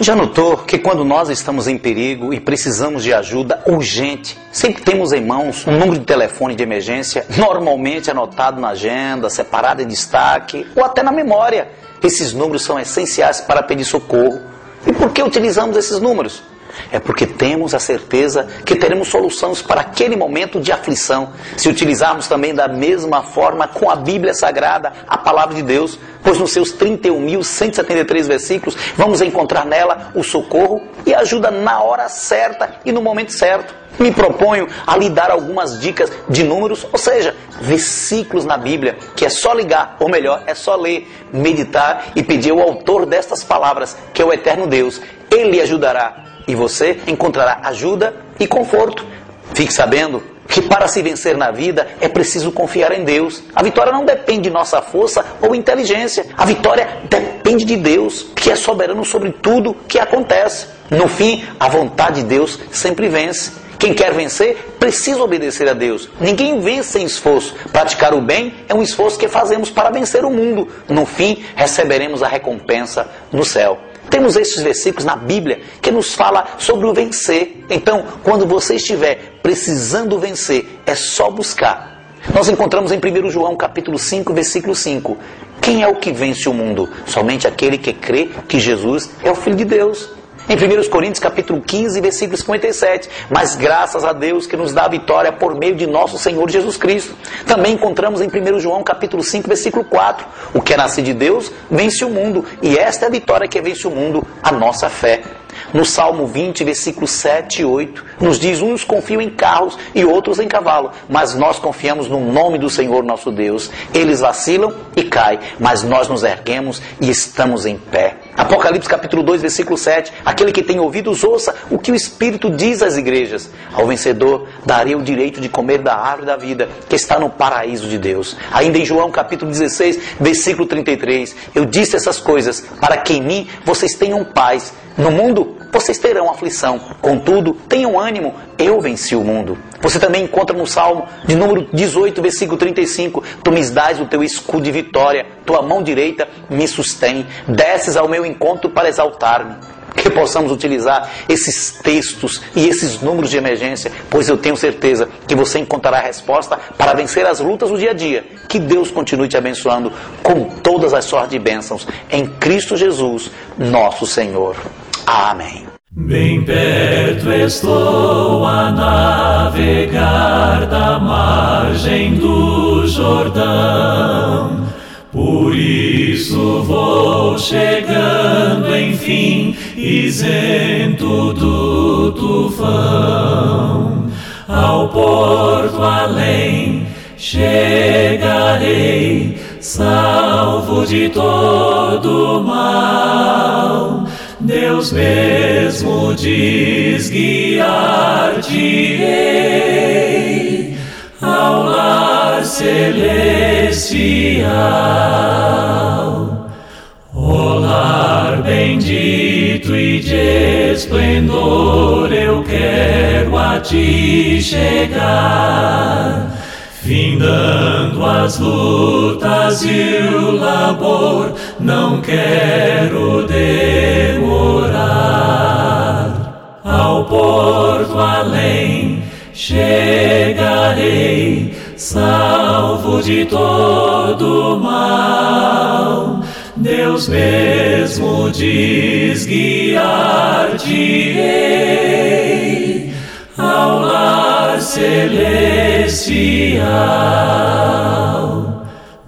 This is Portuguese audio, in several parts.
já notou que quando nós estamos em perigo e precisamos de ajuda urgente, sempre temos em mãos um número de telefone de emergência, normalmente anotado na agenda, separado em destaque ou até na memória. Esses números são essenciais para pedir socorro. E por que utilizamos esses números? É porque temos a certeza que teremos soluções para aquele momento de aflição. Se utilizarmos também da mesma forma com a Bíblia Sagrada, a palavra de Deus, pois nos seus 31.173 versículos vamos encontrar nela o socorro e ajuda na hora certa e no momento certo. Me proponho a lhe dar algumas dicas de números, ou seja, versículos na Bíblia, que é só ligar, ou melhor, é só ler, meditar e pedir ao autor destas palavras, que é o eterno Deus. Ele ajudará e você encontrará ajuda e conforto. Fique sabendo que para se vencer na vida é preciso confiar em Deus. A vitória não depende de nossa força ou inteligência. A vitória depende de Deus, que é soberano sobre tudo que acontece. No fim, a vontade de Deus sempre vence. Quem quer vencer precisa obedecer a Deus. Ninguém vence sem esforço. Praticar o bem é um esforço que fazemos para vencer o mundo. No fim, receberemos a recompensa no céu. Temos esses versículos na Bíblia que nos fala sobre o vencer. Então, quando você estiver precisando vencer, é só buscar. Nós encontramos em 1 João capítulo 5, versículo 5. Quem é o que vence o mundo? Somente aquele que crê que Jesus é o Filho de Deus. Em 1 Coríntios capítulo 15, versículo 57, mas graças a Deus que nos dá a vitória por meio de nosso Senhor Jesus Cristo. Também encontramos em 1 João capítulo 5, versículo 4, o que é nascido de Deus vence o mundo, e esta é a vitória que vence o mundo, a nossa fé. No Salmo 20, versículos 7 e 8, nos diz: Uns confiam em carros e outros em cavalo, mas nós confiamos no nome do Senhor nosso Deus. Eles vacilam e caem, mas nós nos erguemos e estamos em pé. Apocalipse capítulo 2, versículo 7. Aquele que tem ouvidos, ouça o que o Espírito diz às igrejas. Ao vencedor darei o direito de comer da árvore da vida, que está no paraíso de Deus. Ainda em João capítulo 16, versículo 33. Eu disse essas coisas para que em mim vocês tenham paz. No mundo vocês terão aflição, contudo, tenham ânimo, eu venci o mundo. Você também encontra no Salmo de número 18, versículo 35: Tu me dás o teu escudo de vitória, tua mão direita me sustém, desces ao meu encontro para exaltar-me que possamos utilizar esses textos e esses números de emergência, pois eu tenho certeza que você encontrará a resposta para vencer as lutas do dia a dia. Que Deus continue te abençoando com todas as sortes de bênçãos em Cristo Jesus, nosso Senhor. Amém. Bem perto estou a navegar da margem do Jordão. Por isso vou chegando, enfim, isento do tufão. Ao porto além chegarei, salvo de todo mal Deus mesmo diz guiar-te-ei ao lar celestial. O lar bendito e de esplendor eu quero a ti chegar. Findando as lutas e o labor, não quero Deus mesmo diz guiar-te-ei ao lar celestial.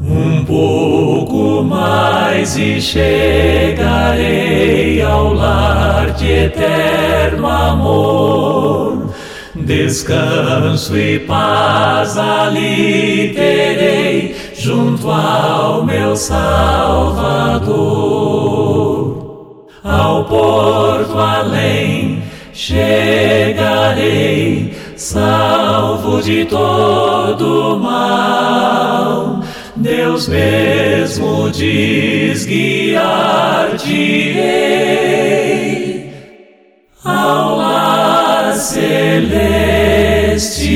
Um pouco mais e chegarei ao lar de eterno amor. Descanso e paz ali terei junto ao meu Salvador. Ao porto além chegarei, salvo de todo mal. Deus mesmo diz guiar-te celestial.